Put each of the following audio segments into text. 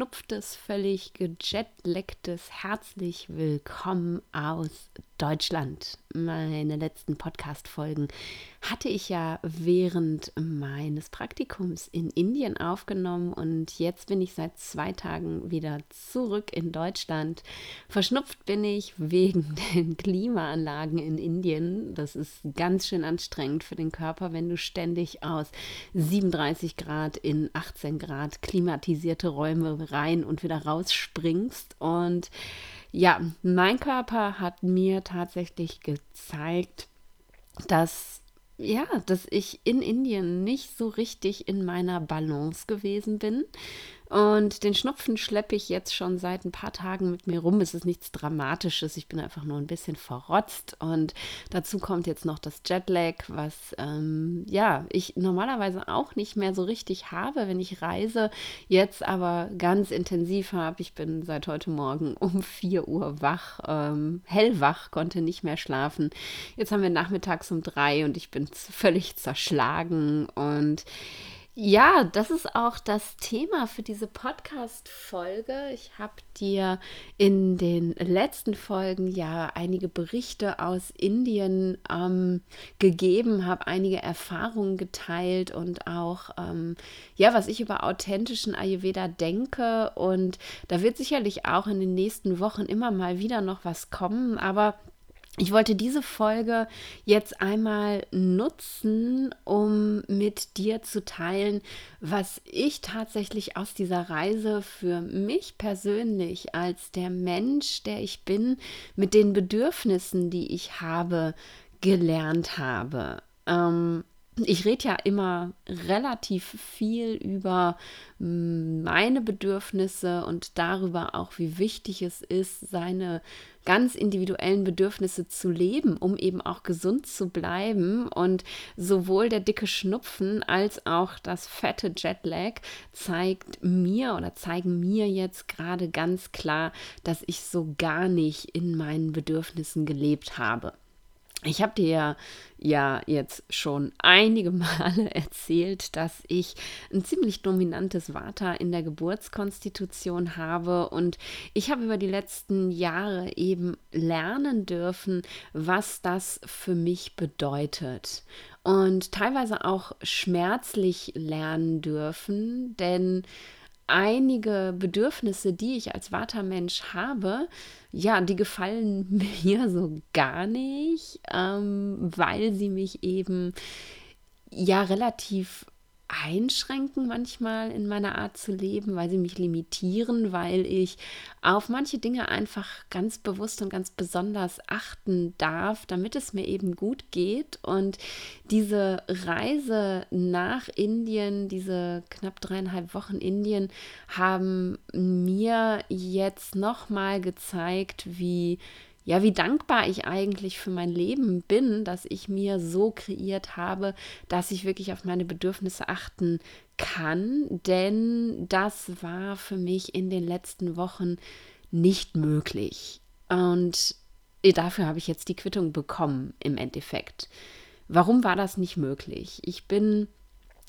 verschnupftes, völlig gejetlacktes herzlich willkommen aus Deutschland. Meine letzten Podcast-Folgen hatte ich ja während meines Praktikums in Indien aufgenommen und jetzt bin ich seit zwei Tagen wieder zurück in Deutschland. Verschnupft bin ich wegen den Klimaanlagen in Indien. Das ist ganz schön anstrengend für den Körper, wenn du ständig aus 37 Grad in 18 Grad klimatisierte Räume rein und wieder rausspringst und ja, mein Körper hat mir tatsächlich gezeigt, dass ja, dass ich in Indien nicht so richtig in meiner Balance gewesen bin und den Schnupfen schleppe ich jetzt schon seit ein paar Tagen mit mir rum. Es ist nichts Dramatisches. Ich bin einfach nur ein bisschen verrotzt. Und dazu kommt jetzt noch das Jetlag, was ähm, ja ich normalerweise auch nicht mehr so richtig habe, wenn ich reise. Jetzt aber ganz intensiv habe. Ich bin seit heute Morgen um 4 Uhr wach, ähm, hellwach, konnte nicht mehr schlafen. Jetzt haben wir nachmittags um drei und ich bin völlig zerschlagen und ja, das ist auch das Thema für diese Podcast-Folge. Ich habe dir in den letzten Folgen ja einige Berichte aus Indien ähm, gegeben, habe einige Erfahrungen geteilt und auch, ähm, ja, was ich über authentischen Ayurveda denke. Und da wird sicherlich auch in den nächsten Wochen immer mal wieder noch was kommen. Aber ich wollte diese Folge jetzt einmal nutzen, um mit dir zu teilen, was ich tatsächlich aus dieser Reise für mich persönlich als der Mensch, der ich bin, mit den Bedürfnissen, die ich habe, gelernt habe. Ähm, ich rede ja immer relativ viel über mm, meine Bedürfnisse und darüber auch, wie wichtig es ist, seine ganz individuellen Bedürfnisse zu leben, um eben auch gesund zu bleiben. Und sowohl der dicke Schnupfen als auch das fette Jetlag zeigt mir oder zeigen mir jetzt gerade ganz klar, dass ich so gar nicht in meinen Bedürfnissen gelebt habe. Ich habe dir ja jetzt schon einige Male erzählt, dass ich ein ziemlich dominantes Vata in der Geburtskonstitution habe. Und ich habe über die letzten Jahre eben lernen dürfen, was das für mich bedeutet. Und teilweise auch schmerzlich lernen dürfen, denn einige Bedürfnisse, die ich als Vata-Mensch habe, ja, die gefallen mir so gar nicht, ähm, weil sie mich eben ja relativ einschränken manchmal in meiner Art zu leben, weil sie mich limitieren, weil ich auf manche Dinge einfach ganz bewusst und ganz besonders achten darf, damit es mir eben gut geht. Und diese Reise nach Indien, diese knapp dreieinhalb Wochen Indien, haben mir jetzt nochmal gezeigt, wie ja, wie dankbar ich eigentlich für mein Leben bin, dass ich mir so kreiert habe, dass ich wirklich auf meine Bedürfnisse achten kann, denn das war für mich in den letzten Wochen nicht möglich. Und dafür habe ich jetzt die Quittung bekommen im Endeffekt. Warum war das nicht möglich? Ich bin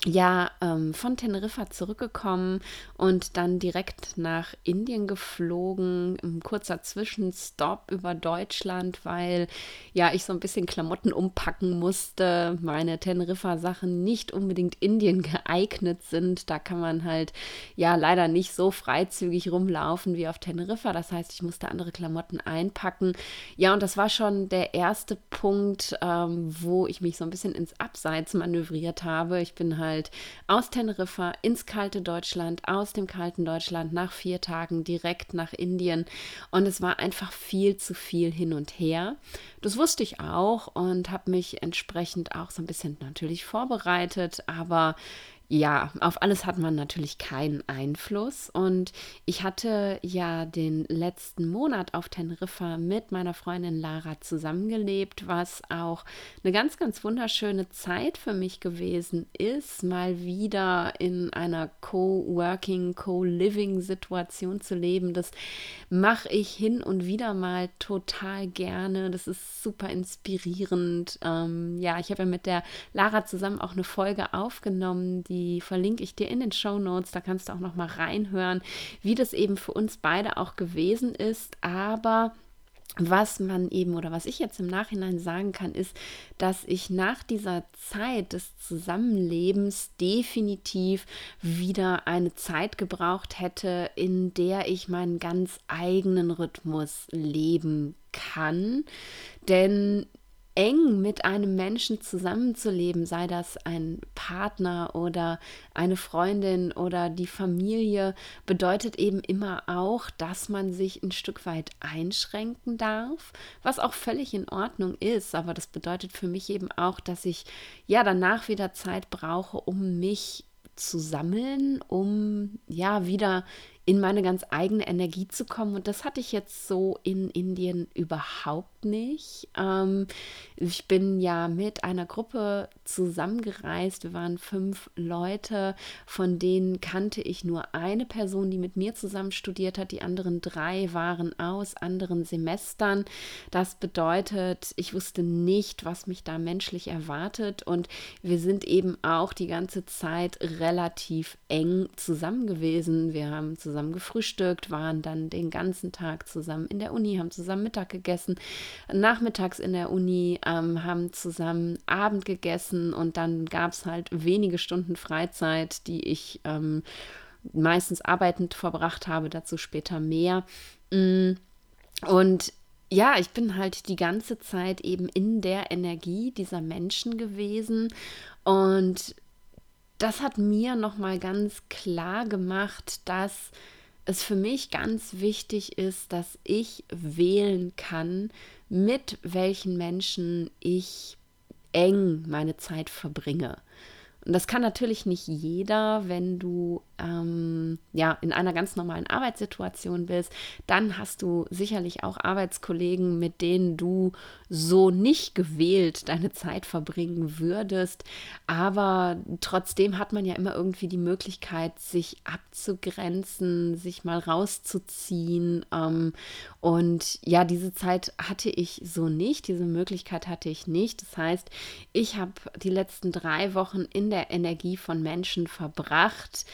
ja ähm, von Teneriffa zurückgekommen und dann direkt nach Indien geflogen, ein kurzer Zwischenstopp über Deutschland, weil ja ich so ein bisschen Klamotten umpacken musste, meine Teneriffa-Sachen nicht unbedingt Indien geeignet sind. Da kann man halt ja leider nicht so freizügig rumlaufen wie auf Teneriffa. Das heißt, ich musste andere Klamotten einpacken. Ja, und das war schon der erste Punkt, ähm, wo ich mich so ein bisschen ins Abseits manövriert habe. Ich bin halt halt aus Teneriffa ins kalte Deutschland, aus dem kalten Deutschland nach vier Tagen direkt nach Indien. Und es war einfach viel zu viel hin und her. Das wusste ich auch und habe mich entsprechend auch so ein bisschen natürlich vorbereitet, aber ja, auf alles hat man natürlich keinen Einfluss. Und ich hatte ja den letzten Monat auf Teneriffa mit meiner Freundin Lara zusammengelebt, was auch eine ganz, ganz wunderschöne Zeit für mich gewesen ist, mal wieder in einer Co-working, Co-living-Situation zu leben. Das mache ich hin und wieder mal total gerne. Das ist super inspirierend. Ähm, ja, ich habe ja mit der Lara zusammen auch eine Folge aufgenommen, die verlinke ich dir in den Show Notes. Da kannst du auch noch mal reinhören, wie das eben für uns beide auch gewesen ist. Aber was man eben oder was ich jetzt im Nachhinein sagen kann, ist, dass ich nach dieser Zeit des Zusammenlebens definitiv wieder eine Zeit gebraucht hätte, in der ich meinen ganz eigenen Rhythmus leben kann. Denn eng mit einem Menschen zusammenzuleben, sei das ein Partner oder eine Freundin oder die Familie, bedeutet eben immer auch, dass man sich ein Stück weit einschränken darf, was auch völlig in Ordnung ist. Aber das bedeutet für mich eben auch, dass ich ja danach wieder Zeit brauche, um mich zu sammeln, um ja wieder in meine ganz eigene Energie zu kommen. Und das hatte ich jetzt so in Indien überhaupt nicht. Ähm, ich bin ja mit einer Gruppe zusammengereist. Wir waren fünf Leute, von denen kannte ich nur eine Person, die mit mir zusammen studiert hat. Die anderen drei waren aus anderen Semestern. Das bedeutet, ich wusste nicht, was mich da menschlich erwartet. Und wir sind eben auch die ganze Zeit relativ eng zusammen gewesen. Wir haben zusammen zusammen gefrühstückt, waren dann den ganzen Tag zusammen in der Uni, haben zusammen Mittag gegessen, nachmittags in der Uni, ähm, haben zusammen Abend gegessen und dann gab es halt wenige Stunden Freizeit, die ich ähm, meistens arbeitend verbracht habe, dazu später mehr. Mm, und ja, ich bin halt die ganze Zeit eben in der Energie dieser Menschen gewesen und das hat mir noch mal ganz klar gemacht, dass es für mich ganz wichtig ist, dass ich wählen kann, mit welchen Menschen ich eng meine Zeit verbringe. Und das kann natürlich nicht jeder, wenn du ähm, ja in einer ganz normalen Arbeitssituation bist. Dann hast du sicherlich auch Arbeitskollegen, mit denen du so nicht gewählt deine Zeit verbringen würdest. Aber trotzdem hat man ja immer irgendwie die Möglichkeit, sich abzugrenzen, sich mal rauszuziehen. Ähm, und ja, diese Zeit hatte ich so nicht, diese Möglichkeit hatte ich nicht. Das heißt, ich habe die letzten drei Wochen in der Energie von Menschen verbracht,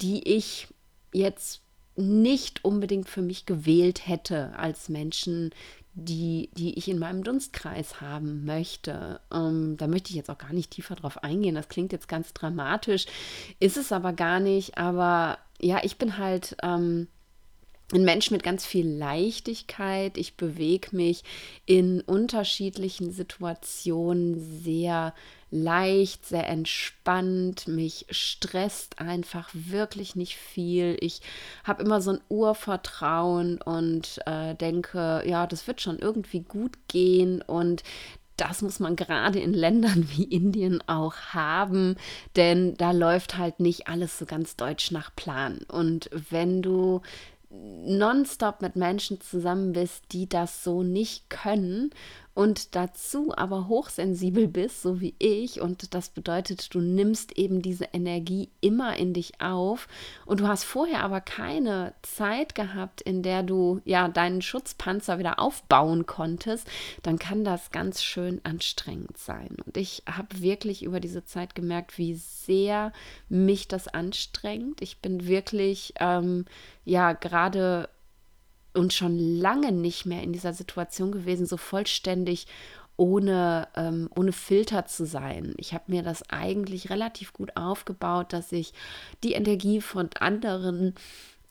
die ich jetzt nicht unbedingt für mich gewählt hätte als Menschen, die, die ich in meinem Dunstkreis haben möchte. Ähm, da möchte ich jetzt auch gar nicht tiefer drauf eingehen. Das klingt jetzt ganz dramatisch, ist es aber gar nicht. Aber ja, ich bin halt ähm, ein Mensch mit ganz viel Leichtigkeit. Ich bewege mich in unterschiedlichen Situationen sehr leicht, sehr entspannt. Mich stresst einfach wirklich nicht viel. Ich habe immer so ein Urvertrauen und äh, denke, ja, das wird schon irgendwie gut gehen. Und das muss man gerade in Ländern wie Indien auch haben, denn da läuft halt nicht alles so ganz deutsch nach Plan. Und wenn du nonstop mit Menschen zusammen bist, die das so nicht können und dazu aber hochsensibel bist, so wie ich, und das bedeutet, du nimmst eben diese Energie immer in dich auf und du hast vorher aber keine Zeit gehabt, in der du ja deinen Schutzpanzer wieder aufbauen konntest, dann kann das ganz schön anstrengend sein. Und ich habe wirklich über diese Zeit gemerkt, wie sehr mich das anstrengt. Ich bin wirklich ähm, ja gerade und schon lange nicht mehr in dieser Situation gewesen, so vollständig ohne, ähm, ohne Filter zu sein. Ich habe mir das eigentlich relativ gut aufgebaut, dass ich die Energie von anderen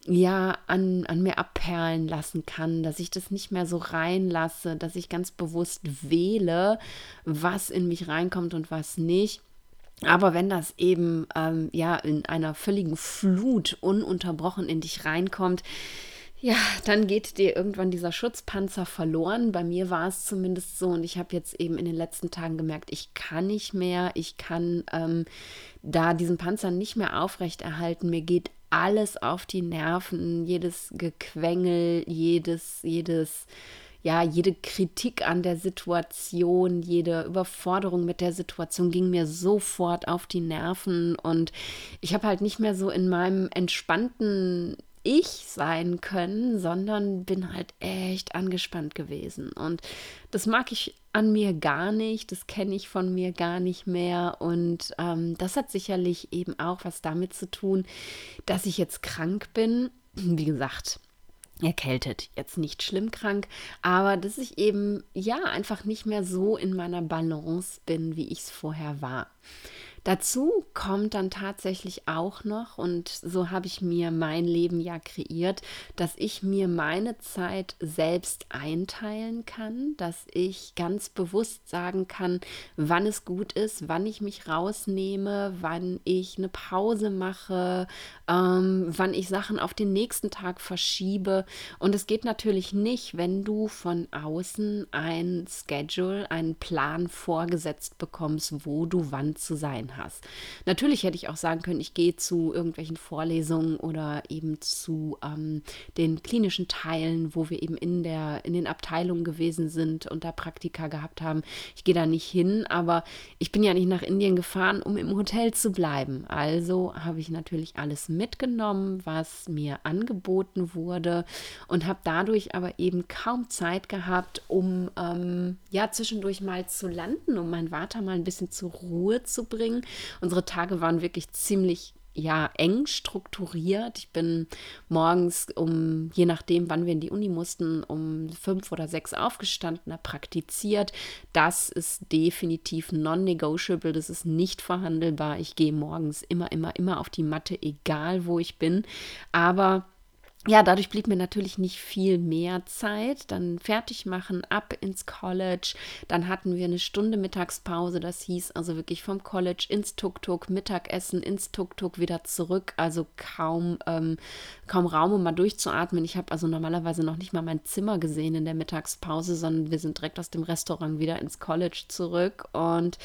ja an, an mir abperlen lassen kann, dass ich das nicht mehr so reinlasse, dass ich ganz bewusst wähle, was in mich reinkommt und was nicht. Aber wenn das eben ähm, ja in einer völligen Flut ununterbrochen in dich reinkommt, ja, dann geht dir irgendwann dieser Schutzpanzer verloren. Bei mir war es zumindest so und ich habe jetzt eben in den letzten Tagen gemerkt, ich kann nicht mehr, ich kann ähm, da diesen Panzer nicht mehr aufrechterhalten. Mir geht alles auf die Nerven, jedes Gequengel, jedes, jedes, ja, jede Kritik an der Situation, jede Überforderung mit der Situation ging mir sofort auf die Nerven und ich habe halt nicht mehr so in meinem entspannten ich sein können, sondern bin halt echt angespannt gewesen. Und das mag ich an mir gar nicht, das kenne ich von mir gar nicht mehr. Und ähm, das hat sicherlich eben auch was damit zu tun, dass ich jetzt krank bin. Wie gesagt, erkältet, jetzt nicht schlimm krank, aber dass ich eben ja einfach nicht mehr so in meiner Balance bin, wie ich es vorher war. Dazu kommt dann tatsächlich auch noch, und so habe ich mir mein Leben ja kreiert, dass ich mir meine Zeit selbst einteilen kann, dass ich ganz bewusst sagen kann, wann es gut ist, wann ich mich rausnehme, wann ich eine Pause mache, ähm, wann ich Sachen auf den nächsten Tag verschiebe. Und es geht natürlich nicht, wenn du von außen ein Schedule, einen Plan vorgesetzt bekommst, wo du wann zu sein hast. Natürlich hätte ich auch sagen können, ich gehe zu irgendwelchen Vorlesungen oder eben zu ähm, den klinischen Teilen, wo wir eben in, der, in den Abteilungen gewesen sind und da Praktika gehabt haben. Ich gehe da nicht hin, aber ich bin ja nicht nach Indien gefahren, um im Hotel zu bleiben. Also habe ich natürlich alles mitgenommen, was mir angeboten wurde und habe dadurch aber eben kaum Zeit gehabt, um ähm, ja zwischendurch mal zu landen, um mein Vater mal ein bisschen zur Ruhe zu bringen Unsere Tage waren wirklich ziemlich ja, eng strukturiert. Ich bin morgens um, je nachdem, wann wir in die Uni mussten, um fünf oder sechs aufgestanden, praktiziert. Das ist definitiv non-negotiable, das ist nicht verhandelbar. Ich gehe morgens immer, immer, immer auf die Matte, egal wo ich bin. Aber ja, dadurch blieb mir natürlich nicht viel mehr Zeit. Dann fertig machen, ab ins College. Dann hatten wir eine Stunde Mittagspause. Das hieß also wirklich vom College ins Tuk-Tuk, Mittagessen ins Tuk-Tuk, wieder zurück. Also kaum, ähm, kaum Raum, um mal durchzuatmen. Ich habe also normalerweise noch nicht mal mein Zimmer gesehen in der Mittagspause, sondern wir sind direkt aus dem Restaurant wieder ins College zurück. Und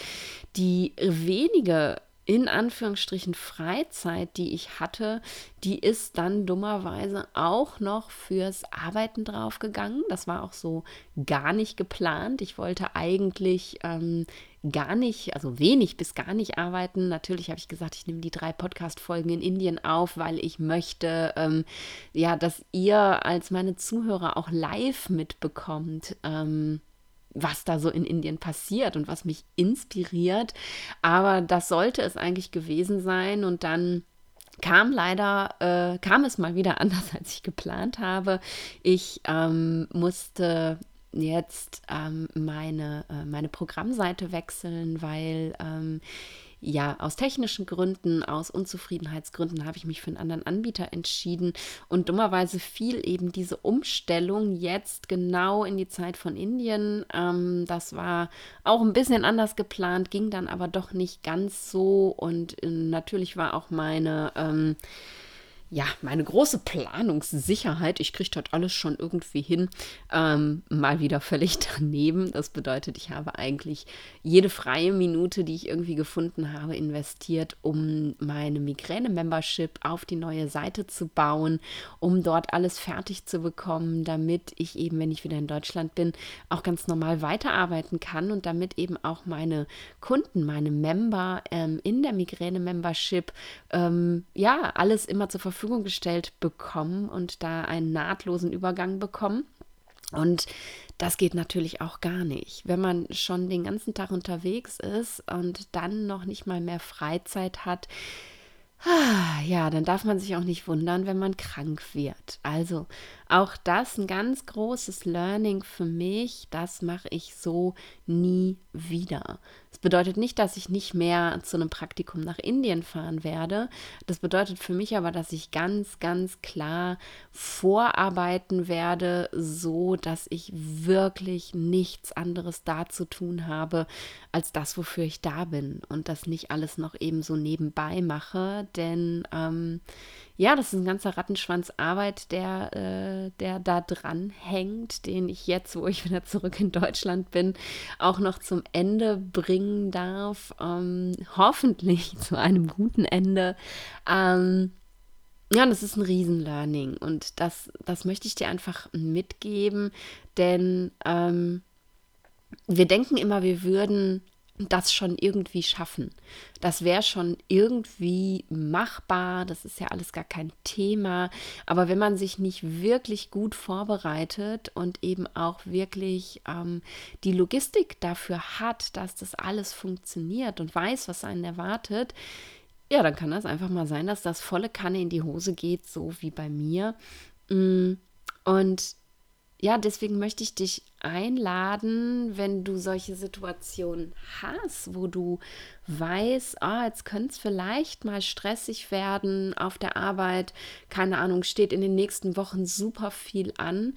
die wenige in Anführungsstrichen Freizeit, die ich hatte, die ist dann dummerweise auch noch fürs Arbeiten draufgegangen. Das war auch so gar nicht geplant. Ich wollte eigentlich ähm, gar nicht, also wenig bis gar nicht arbeiten. Natürlich habe ich gesagt, ich nehme die drei Podcast-Folgen in Indien auf, weil ich möchte, ähm, ja, dass ihr als meine Zuhörer auch live mitbekommt. Ähm, was da so in Indien passiert und was mich inspiriert. Aber das sollte es eigentlich gewesen sein. Und dann kam leider, äh, kam es mal wieder anders, als ich geplant habe. Ich ähm, musste jetzt ähm, meine, äh, meine Programmseite wechseln, weil ähm, ja, aus technischen Gründen, aus Unzufriedenheitsgründen habe ich mich für einen anderen Anbieter entschieden. Und dummerweise fiel eben diese Umstellung jetzt genau in die Zeit von Indien. Ähm, das war auch ein bisschen anders geplant, ging dann aber doch nicht ganz so. Und äh, natürlich war auch meine. Ähm, ja, meine große Planungssicherheit, ich kriege das alles schon irgendwie hin, ähm, mal wieder völlig daneben. Das bedeutet, ich habe eigentlich jede freie Minute, die ich irgendwie gefunden habe, investiert, um meine Migräne-Membership auf die neue Seite zu bauen, um dort alles fertig zu bekommen, damit ich eben, wenn ich wieder in Deutschland bin, auch ganz normal weiterarbeiten kann und damit eben auch meine Kunden, meine Member ähm, in der Migräne-Membership, ähm, ja, alles immer zur Verfügung Verfügung gestellt bekommen und da einen nahtlosen Übergang bekommen. Und das geht natürlich auch gar nicht. Wenn man schon den ganzen Tag unterwegs ist und dann noch nicht mal mehr Freizeit hat, ah, ja, dann darf man sich auch nicht wundern, wenn man krank wird. Also auch das ein ganz großes Learning für mich. Das mache ich so nie wieder. Das bedeutet nicht, dass ich nicht mehr zu einem Praktikum nach Indien fahren werde. Das bedeutet für mich aber, dass ich ganz, ganz klar vorarbeiten werde, so dass ich wirklich nichts anderes da zu tun habe, als das, wofür ich da bin und das nicht alles noch eben so nebenbei mache. Denn ähm, ja, das ist ein ganzer Rattenschwanz Arbeit, der, äh, der da dran hängt, den ich jetzt, wo ich wieder zurück in Deutschland bin, auch noch zum Ende bringen darf. Ähm, hoffentlich zu einem guten Ende. Ähm, ja, das ist ein Riesen-Learning und das, das möchte ich dir einfach mitgeben, denn ähm, wir denken immer, wir würden das schon irgendwie schaffen. Das wäre schon irgendwie machbar, das ist ja alles gar kein Thema. Aber wenn man sich nicht wirklich gut vorbereitet und eben auch wirklich ähm, die Logistik dafür hat, dass das alles funktioniert und weiß, was einen erwartet, ja, dann kann das einfach mal sein, dass das volle Kanne in die Hose geht, so wie bei mir. Mm, und ja, deswegen möchte ich dich einladen, wenn du solche Situationen hast, wo du weißt, ah, jetzt könnte es vielleicht mal stressig werden auf der Arbeit, keine Ahnung, steht in den nächsten Wochen super viel an.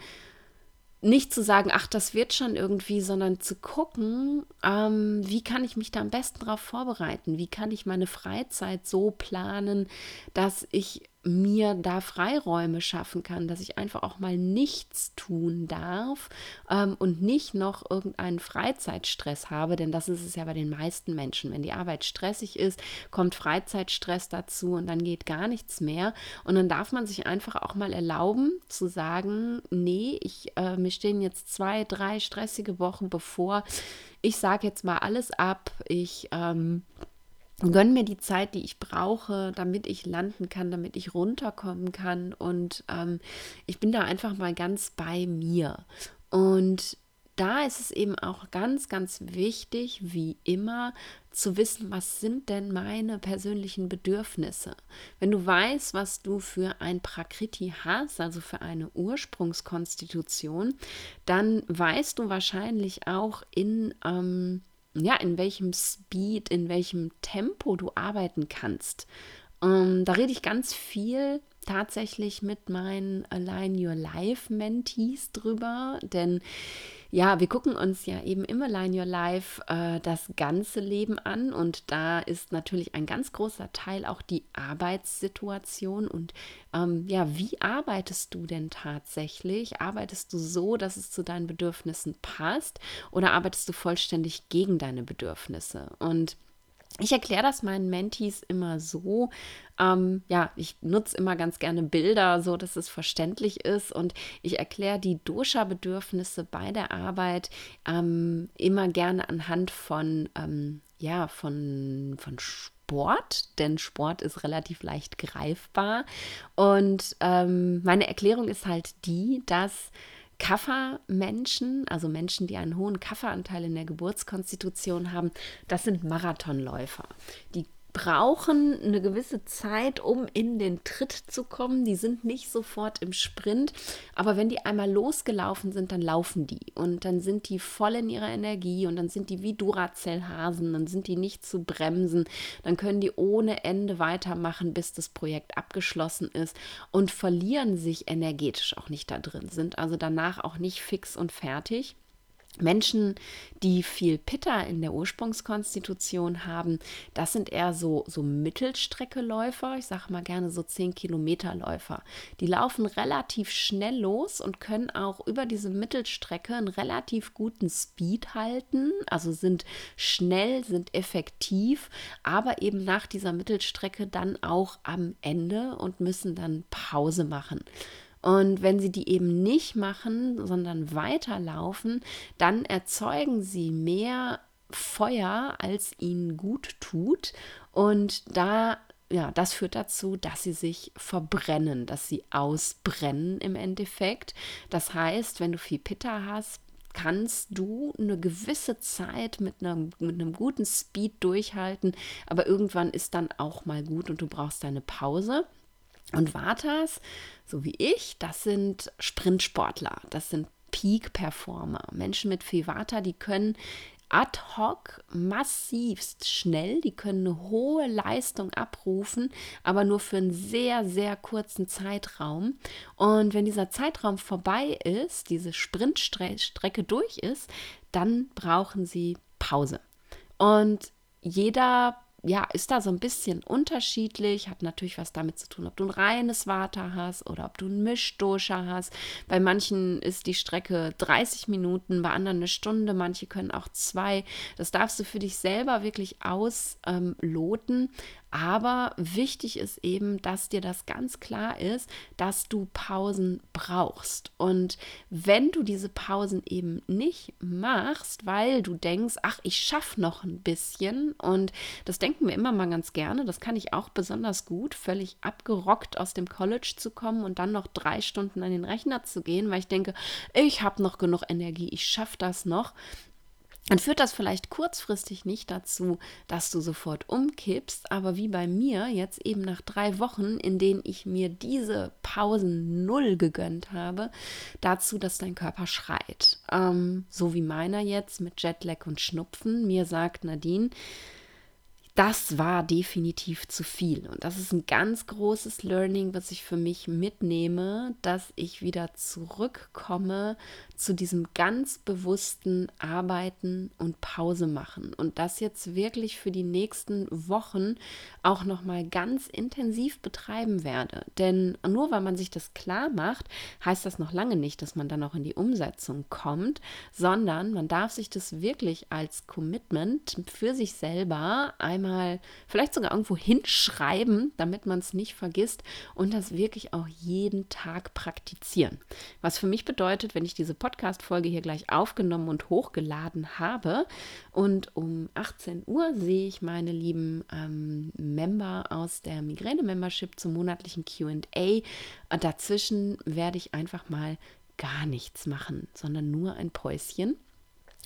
Nicht zu sagen, ach, das wird schon irgendwie, sondern zu gucken, ähm, wie kann ich mich da am besten darauf vorbereiten? Wie kann ich meine Freizeit so planen, dass ich mir da Freiräume schaffen kann, dass ich einfach auch mal nichts tun darf ähm, und nicht noch irgendeinen Freizeitstress habe, denn das ist es ja bei den meisten Menschen. Wenn die Arbeit stressig ist, kommt Freizeitstress dazu und dann geht gar nichts mehr. Und dann darf man sich einfach auch mal erlauben zu sagen, nee, ich, äh, mir stehen jetzt zwei, drei stressige Wochen bevor. Ich sage jetzt mal alles ab. Ich ähm, gönne mir die Zeit, die ich brauche, damit ich landen kann, damit ich runterkommen kann. Und ähm, ich bin da einfach mal ganz bei mir. Und da ist es eben auch ganz, ganz wichtig, wie immer, zu wissen, was sind denn meine persönlichen Bedürfnisse. Wenn du weißt, was du für ein Prakriti hast, also für eine Ursprungskonstitution, dann weißt du wahrscheinlich auch in ähm, ja, in welchem Speed, in welchem Tempo du arbeiten kannst. Ähm, da rede ich ganz viel tatsächlich mit meinen Align Your Life Mentees drüber, denn ja, wir gucken uns ja eben im Align Your Life äh, das ganze Leben an und da ist natürlich ein ganz großer Teil auch die Arbeitssituation und ähm, ja, wie arbeitest du denn tatsächlich? Arbeitest du so, dass es zu deinen Bedürfnissen passt oder arbeitest du vollständig gegen deine Bedürfnisse? Und ich erkläre das meinen Mentees immer so. Ähm, ja, ich nutze immer ganz gerne Bilder, so dass es verständlich ist. Und ich erkläre die Dosha-Bedürfnisse bei der Arbeit ähm, immer gerne anhand von, ähm, ja, von, von Sport, denn Sport ist relativ leicht greifbar. Und ähm, meine Erklärung ist halt die, dass Kaffermenschen, also Menschen, die einen hohen Kafferanteil in der Geburtskonstitution haben, das sind Marathonläufer. Die brauchen eine gewisse Zeit, um in den Tritt zu kommen. Die sind nicht sofort im Sprint, aber wenn die einmal losgelaufen sind, dann laufen die und dann sind die voll in ihrer Energie und dann sind die wie Duracell-Hasen, dann sind die nicht zu bremsen, dann können die ohne Ende weitermachen, bis das Projekt abgeschlossen ist und verlieren sich energetisch auch nicht da drin, sind also danach auch nicht fix und fertig. Menschen, die viel Pitta in der Ursprungskonstitution haben, das sind eher so, so Mittelstreckeläufer, ich sage mal gerne so 10 Kilometer Läufer. Die laufen relativ schnell los und können auch über diese Mittelstrecke einen relativ guten Speed halten, also sind schnell, sind effektiv, aber eben nach dieser Mittelstrecke dann auch am Ende und müssen dann Pause machen. Und wenn sie die eben nicht machen, sondern weiterlaufen, dann erzeugen sie mehr Feuer, als ihnen gut tut. Und da ja, das führt dazu, dass sie sich verbrennen, dass sie ausbrennen im Endeffekt. Das heißt, wenn du viel Pitta hast, kannst du eine gewisse Zeit mit einem, mit einem guten Speed durchhalten, aber irgendwann ist dann auch mal gut und du brauchst deine Pause. Und Vatas, so wie ich, das sind Sprintsportler, das sind Peak-Performer. Menschen mit viel Vata, die können ad hoc massivst schnell, die können eine hohe Leistung abrufen, aber nur für einen sehr, sehr kurzen Zeitraum. Und wenn dieser Zeitraum vorbei ist, diese Sprintstrecke durch ist, dann brauchen sie Pause. Und jeder ja, ist da so ein bisschen unterschiedlich, hat natürlich was damit zu tun, ob du ein reines Water hast oder ob du einen Mischdosha hast. Bei manchen ist die Strecke 30 Minuten, bei anderen eine Stunde, manche können auch zwei. Das darfst du für dich selber wirklich ausloten. Aber wichtig ist eben, dass dir das ganz klar ist, dass du Pausen brauchst. Und wenn du diese Pausen eben nicht machst, weil du denkst, ach, ich schaffe noch ein bisschen und das denken wir immer mal ganz gerne, das kann ich auch besonders gut, völlig abgerockt aus dem College zu kommen und dann noch drei Stunden an den Rechner zu gehen, weil ich denke, ich habe noch genug Energie, ich schaffe das noch dann führt das vielleicht kurzfristig nicht dazu, dass du sofort umkippst, aber wie bei mir jetzt eben nach drei Wochen, in denen ich mir diese Pausen null gegönnt habe, dazu, dass dein Körper schreit. Ähm, so wie meiner jetzt mit Jetlag und Schnupfen. Mir sagt Nadine, das war definitiv zu viel. Und das ist ein ganz großes Learning, was ich für mich mitnehme, dass ich wieder zurückkomme zu diesem ganz bewussten Arbeiten und Pause machen und das jetzt wirklich für die nächsten Wochen auch noch mal ganz intensiv betreiben werde. Denn nur weil man sich das klar macht, heißt das noch lange nicht, dass man dann auch in die Umsetzung kommt, sondern man darf sich das wirklich als Commitment für sich selber einmal vielleicht sogar irgendwo hinschreiben, damit man es nicht vergisst und das wirklich auch jeden Tag praktizieren. Was für mich bedeutet, wenn ich diese Podcast Podcast-Folge hier gleich aufgenommen und hochgeladen habe. Und um 18 Uhr sehe ich meine lieben ähm, Member aus der Migräne-Membership zum monatlichen QA. Dazwischen werde ich einfach mal gar nichts machen, sondern nur ein Päuschen.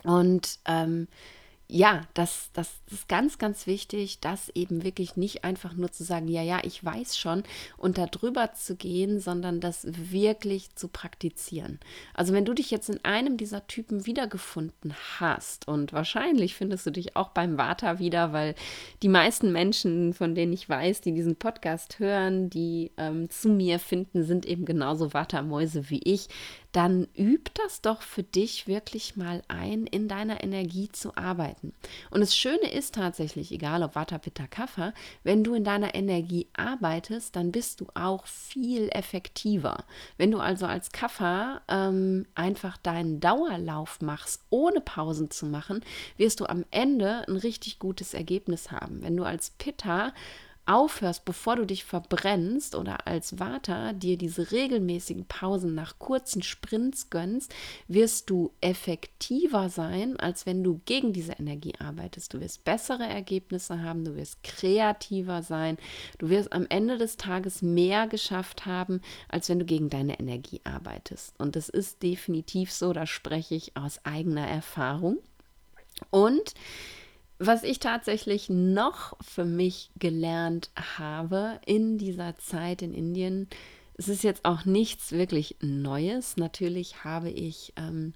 Und ähm, ja, das, das ist ganz, ganz wichtig, das eben wirklich nicht einfach nur zu sagen, ja, ja, ich weiß schon und da drüber zu gehen, sondern das wirklich zu praktizieren. Also wenn du dich jetzt in einem dieser Typen wiedergefunden hast und wahrscheinlich findest du dich auch beim Vata wieder, weil die meisten Menschen, von denen ich weiß, die diesen Podcast hören, die ähm, zu mir finden, sind eben genauso Vata-Mäuse wie ich dann üb das doch für dich wirklich mal ein, in deiner Energie zu arbeiten. Und das Schöne ist tatsächlich, egal ob Vata, Pitta, Kapha, wenn du in deiner Energie arbeitest, dann bist du auch viel effektiver. Wenn du also als Kapha ähm, einfach deinen Dauerlauf machst, ohne Pausen zu machen, wirst du am Ende ein richtig gutes Ergebnis haben. Wenn du als Pitta aufhörst, bevor du dich verbrennst oder als Vater dir diese regelmäßigen Pausen nach kurzen Sprints gönnst, wirst du effektiver sein, als wenn du gegen diese Energie arbeitest. Du wirst bessere Ergebnisse haben, du wirst kreativer sein, du wirst am Ende des Tages mehr geschafft haben, als wenn du gegen deine Energie arbeitest. Und das ist definitiv so, da spreche ich aus eigener Erfahrung. Und was ich tatsächlich noch für mich gelernt habe in dieser Zeit in Indien, es ist jetzt auch nichts wirklich Neues. Natürlich habe ich ähm,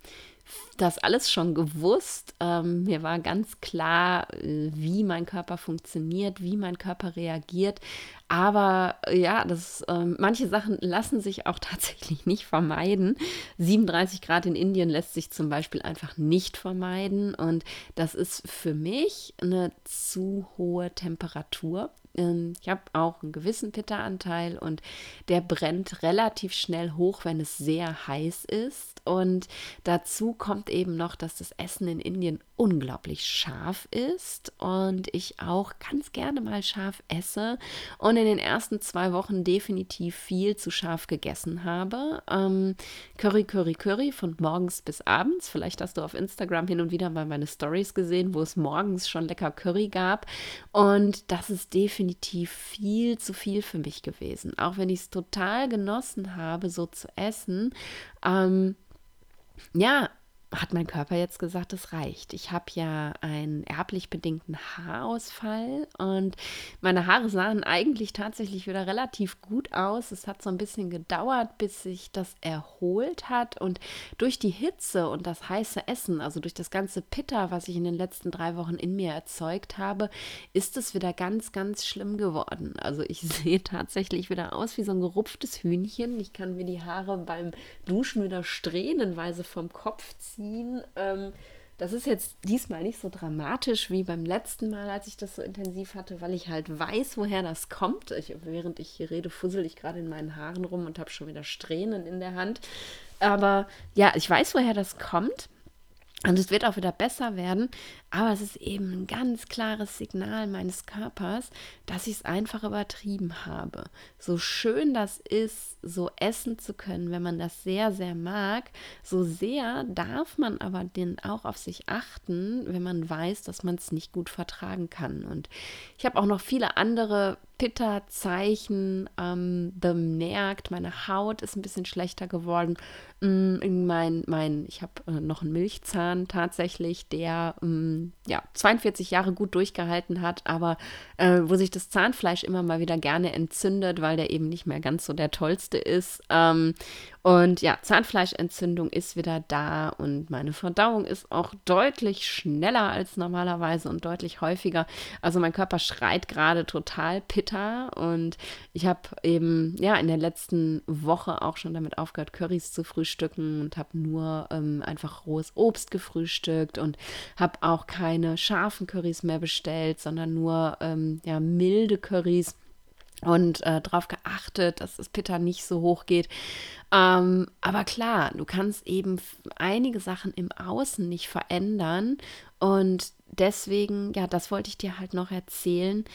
das alles schon gewusst. Ähm, mir war ganz klar, äh, wie mein Körper funktioniert, wie mein Körper reagiert. Aber äh, ja, das, äh, manche Sachen lassen sich auch tatsächlich nicht vermeiden. 37 Grad in Indien lässt sich zum Beispiel einfach nicht vermeiden. Und das ist für mich eine zu hohe Temperatur. Ähm, ich habe auch einen gewissen Pitta-Anteil und der brennt relativ schnell hoch, wenn es sehr heiß ist. Und dazu kommt eben noch, dass das Essen in Indien unglaublich scharf ist und ich auch ganz gerne mal scharf esse und in den ersten zwei Wochen definitiv viel zu scharf gegessen habe. Ähm, Curry, Curry, Curry von morgens bis abends. Vielleicht hast du auf Instagram hin und wieder mal meine Stories gesehen, wo es morgens schon lecker Curry gab. Und das ist definitiv viel zu viel für mich gewesen. Auch wenn ich es total genossen habe, so zu essen. Ähm, ja, hat mein Körper jetzt gesagt, es reicht. Ich habe ja einen erblich bedingten Haarausfall und meine Haare sahen eigentlich tatsächlich wieder relativ gut aus. Es hat so ein bisschen gedauert, bis sich das erholt hat und durch die Hitze und das heiße Essen, also durch das ganze Pitter, was ich in den letzten drei Wochen in mir erzeugt habe, ist es wieder ganz, ganz schlimm geworden. Also ich sehe tatsächlich wieder aus wie so ein gerupftes Hühnchen. Ich kann mir die Haare beim Duschen wieder strähnenweise vom Kopf ziehen ziehen. Ähm, Das ist jetzt diesmal nicht so dramatisch wie beim letzten Mal, als ich das so intensiv hatte, weil ich halt weiß, woher das kommt. Ich, während ich hier rede, fussel ich gerade in meinen Haaren rum und habe schon wieder Strähnen in der Hand. Aber ja, ich weiß, woher das kommt. Und es wird auch wieder besser werden, aber es ist eben ein ganz klares Signal meines Körpers, dass ich es einfach übertrieben habe. So schön das ist, so essen zu können, wenn man das sehr, sehr mag, so sehr darf man aber den auch auf sich achten, wenn man weiß, dass man es nicht gut vertragen kann. Und ich habe auch noch viele andere Pitta-Zeichen ähm, bemerkt. Meine Haut ist ein bisschen schlechter geworden. Mm, mein, mein, ich habe äh, noch einen Milchzahn tatsächlich, der mm, ja, 42 Jahre gut durchgehalten hat, aber äh, wo sich das Zahnfleisch immer mal wieder gerne entzündet, weil der eben nicht mehr ganz so der tollste ist. Ähm, und ja, Zahnfleischentzündung ist wieder da und meine Verdauung ist auch deutlich schneller als normalerweise und deutlich häufiger. Also mein Körper schreit gerade total Pitta und ich habe eben ja in der letzten Woche auch schon damit aufgehört, Currys zu frühstücken und habe nur ähm, einfach rohes Obst gefrühstückt und habe auch keine scharfen Currys mehr bestellt, sondern nur ähm, ja milde Currys und äh, darauf geachtet, dass das Pitta nicht so hoch geht. Ähm, aber klar, du kannst eben einige Sachen im Außen nicht verändern. Und deswegen, ja, das wollte ich dir halt noch erzählen,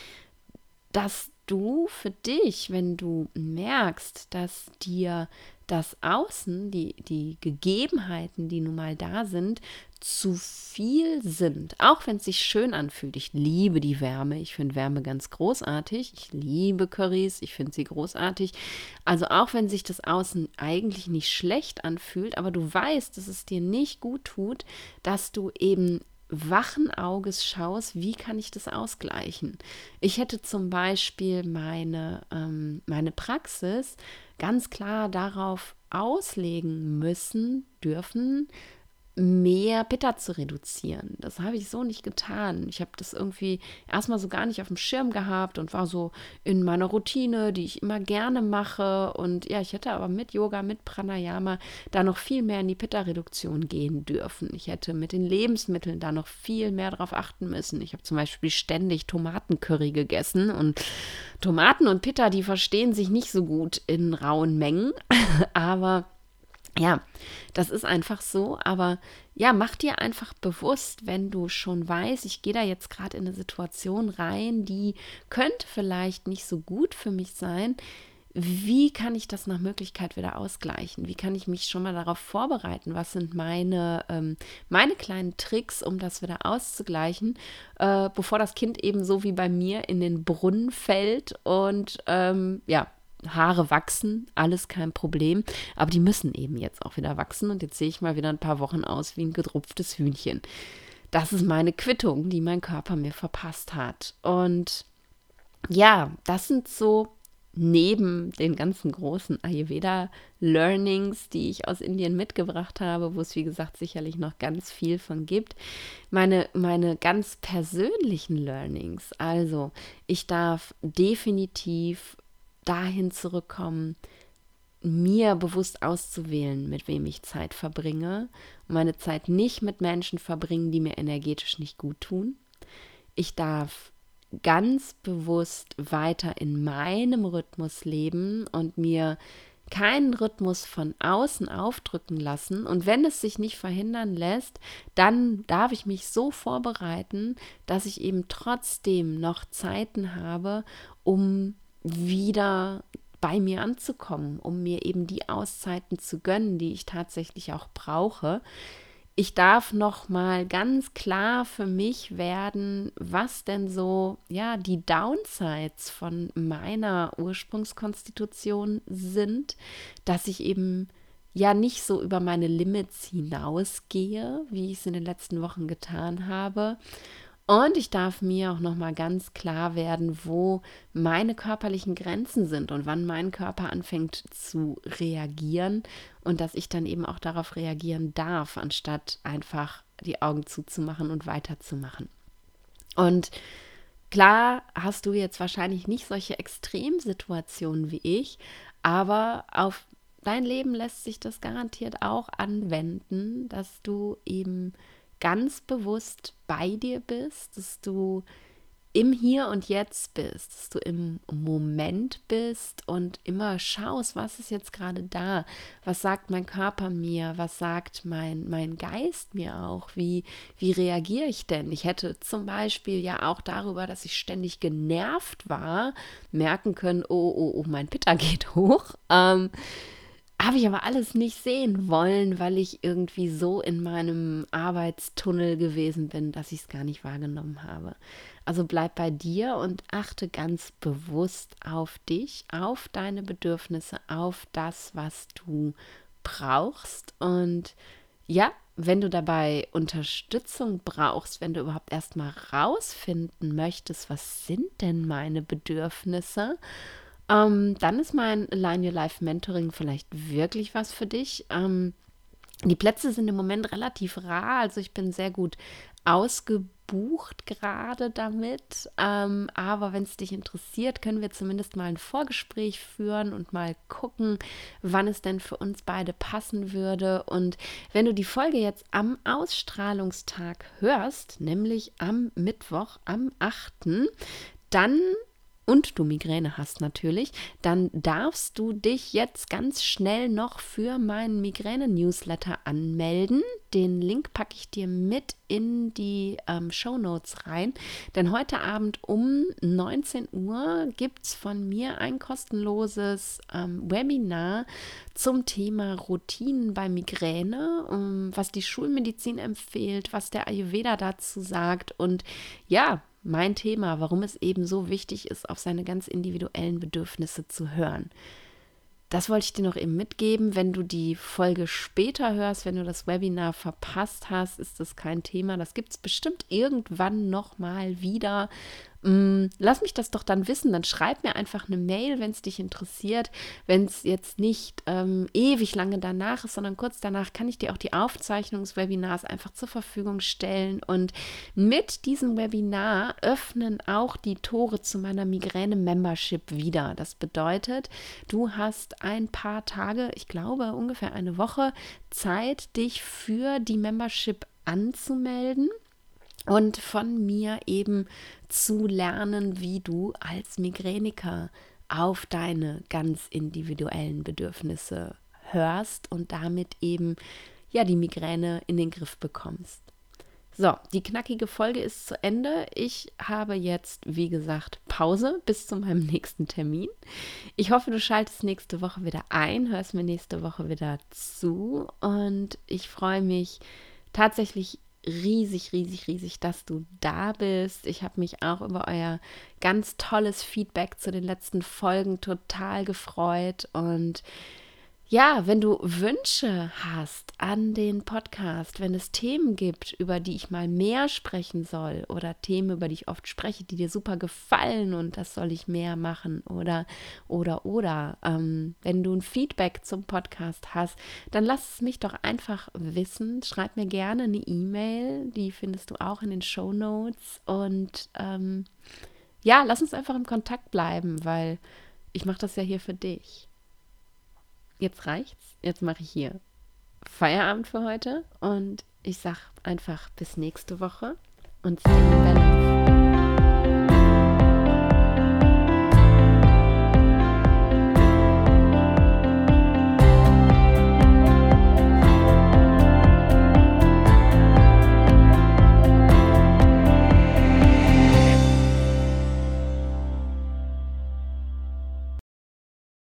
dass du für dich, wenn du merkst, dass dir das Außen, die, die Gegebenheiten, die nun mal da sind, zu viel sind. Auch wenn es sich schön anfühlt. Ich liebe die Wärme. Ich finde Wärme ganz großartig. Ich liebe Currys. Ich finde sie großartig. Also auch wenn sich das Außen eigentlich nicht schlecht anfühlt, aber du weißt, dass es dir nicht gut tut, dass du eben wachen Auges schaust, wie kann ich das ausgleichen. Ich hätte zum Beispiel meine, ähm, meine Praxis ganz klar darauf auslegen müssen, dürfen, mehr Pitta zu reduzieren. Das habe ich so nicht getan. Ich habe das irgendwie erstmal so gar nicht auf dem Schirm gehabt und war so in meiner Routine, die ich immer gerne mache. Und ja, ich hätte aber mit Yoga, mit Pranayama da noch viel mehr in die Pitta-Reduktion gehen dürfen. Ich hätte mit den Lebensmitteln da noch viel mehr darauf achten müssen. Ich habe zum Beispiel ständig Tomatencurry gegessen und Tomaten und Pitta, die verstehen sich nicht so gut in rauen Mengen, aber ja, das ist einfach so, aber ja, mach dir einfach bewusst, wenn du schon weißt, ich gehe da jetzt gerade in eine Situation rein, die könnte vielleicht nicht so gut für mich sein. Wie kann ich das nach Möglichkeit wieder ausgleichen? Wie kann ich mich schon mal darauf vorbereiten? Was sind meine, ähm, meine kleinen Tricks, um das wieder auszugleichen, äh, bevor das Kind eben so wie bei mir in den Brunnen fällt und ähm, ja, Haare wachsen, alles kein Problem. Aber die müssen eben jetzt auch wieder wachsen. Und jetzt sehe ich mal wieder ein paar Wochen aus wie ein gedrupftes Hühnchen. Das ist meine Quittung, die mein Körper mir verpasst hat. Und ja, das sind so neben den ganzen großen Ayurveda-Learnings, die ich aus Indien mitgebracht habe, wo es wie gesagt sicherlich noch ganz viel von gibt, meine, meine ganz persönlichen Learnings. Also ich darf definitiv dahin zurückkommen, mir bewusst auszuwählen, mit wem ich Zeit verbringe meine Zeit nicht mit Menschen verbringen, die mir energetisch nicht gut tun. Ich darf ganz bewusst weiter in meinem Rhythmus leben und mir keinen Rhythmus von außen aufdrücken lassen. Und wenn es sich nicht verhindern lässt, dann darf ich mich so vorbereiten, dass ich eben trotzdem noch Zeiten habe, um wieder bei mir anzukommen, um mir eben die Auszeiten zu gönnen, die ich tatsächlich auch brauche. Ich darf noch mal ganz klar für mich werden, was denn so ja die Downsides von meiner Ursprungskonstitution sind, dass ich eben ja nicht so über meine Limits hinausgehe, wie ich es in den letzten Wochen getan habe und ich darf mir auch noch mal ganz klar werden, wo meine körperlichen Grenzen sind und wann mein Körper anfängt zu reagieren und dass ich dann eben auch darauf reagieren darf, anstatt einfach die Augen zuzumachen und weiterzumachen. Und klar hast du jetzt wahrscheinlich nicht solche Extremsituationen wie ich, aber auf dein Leben lässt sich das garantiert auch anwenden, dass du eben ganz bewusst bei dir bist, dass du im Hier und Jetzt bist, dass du im Moment bist und immer schaust, was ist jetzt gerade da, was sagt mein Körper mir, was sagt mein, mein Geist mir auch, wie, wie reagiere ich denn? Ich hätte zum Beispiel ja auch darüber, dass ich ständig genervt war, merken können, oh, oh, oh, mein Pitter geht hoch. Ähm, habe ich aber alles nicht sehen wollen, weil ich irgendwie so in meinem Arbeitstunnel gewesen bin, dass ich es gar nicht wahrgenommen habe. Also bleib bei dir und achte ganz bewusst auf dich, auf deine Bedürfnisse, auf das, was du brauchst. Und ja, wenn du dabei Unterstützung brauchst, wenn du überhaupt erstmal rausfinden möchtest, was sind denn meine Bedürfnisse, ähm, dann ist mein Align Your Life Mentoring vielleicht wirklich was für dich. Ähm, die Plätze sind im Moment relativ rar, also ich bin sehr gut ausgebucht gerade damit. Ähm, aber wenn es dich interessiert, können wir zumindest mal ein Vorgespräch führen und mal gucken, wann es denn für uns beide passen würde. Und wenn du die Folge jetzt am Ausstrahlungstag hörst, nämlich am Mittwoch, am 8., dann und du Migräne hast natürlich, dann darfst du dich jetzt ganz schnell noch für meinen Migräne-Newsletter anmelden. Den Link packe ich dir mit in die ähm, Show Notes rein. Denn heute Abend um 19 Uhr gibt es von mir ein kostenloses ähm, Webinar zum Thema Routinen bei Migräne, um, ähm, was die Schulmedizin empfiehlt, was der Ayurveda dazu sagt. Und ja, mein Thema, warum es eben so wichtig ist, auf seine ganz individuellen Bedürfnisse zu hören. Das wollte ich dir noch eben mitgeben. Wenn du die Folge später hörst, wenn du das Webinar verpasst hast, ist das kein Thema. Das gibt es bestimmt irgendwann nochmal wieder. Mm, lass mich das doch dann wissen. Dann schreib mir einfach eine Mail, wenn es dich interessiert. Wenn es jetzt nicht ähm, ewig lange danach ist, sondern kurz danach, kann ich dir auch die Aufzeichnung des Webinars einfach zur Verfügung stellen. Und mit diesem Webinar öffnen auch die Tore zu meiner Migräne-Membership wieder. Das bedeutet, du hast ein paar Tage, ich glaube ungefähr eine Woche Zeit, dich für die Membership anzumelden und von mir eben zu lernen, wie du als Migräniker auf deine ganz individuellen Bedürfnisse hörst und damit eben ja die Migräne in den Griff bekommst. So, die knackige Folge ist zu Ende. Ich habe jetzt, wie gesagt, Pause bis zu meinem nächsten Termin. Ich hoffe, du schaltest nächste Woche wieder ein, hörst mir nächste Woche wieder zu und ich freue mich tatsächlich riesig, riesig, riesig, dass du da bist. Ich habe mich auch über euer ganz tolles Feedback zu den letzten Folgen total gefreut und ja, wenn du Wünsche hast an den Podcast, wenn es Themen gibt, über die ich mal mehr sprechen soll oder Themen, über die ich oft spreche, die dir super gefallen und das soll ich mehr machen oder, oder, oder, ähm, wenn du ein Feedback zum Podcast hast, dann lass es mich doch einfach wissen. Schreib mir gerne eine E-Mail, die findest du auch in den Show Notes und ähm, ja, lass uns einfach im Kontakt bleiben, weil ich mache das ja hier für dich jetzt reicht's. Jetzt mache ich hier Feierabend für heute und ich sag einfach bis nächste Woche und stay in.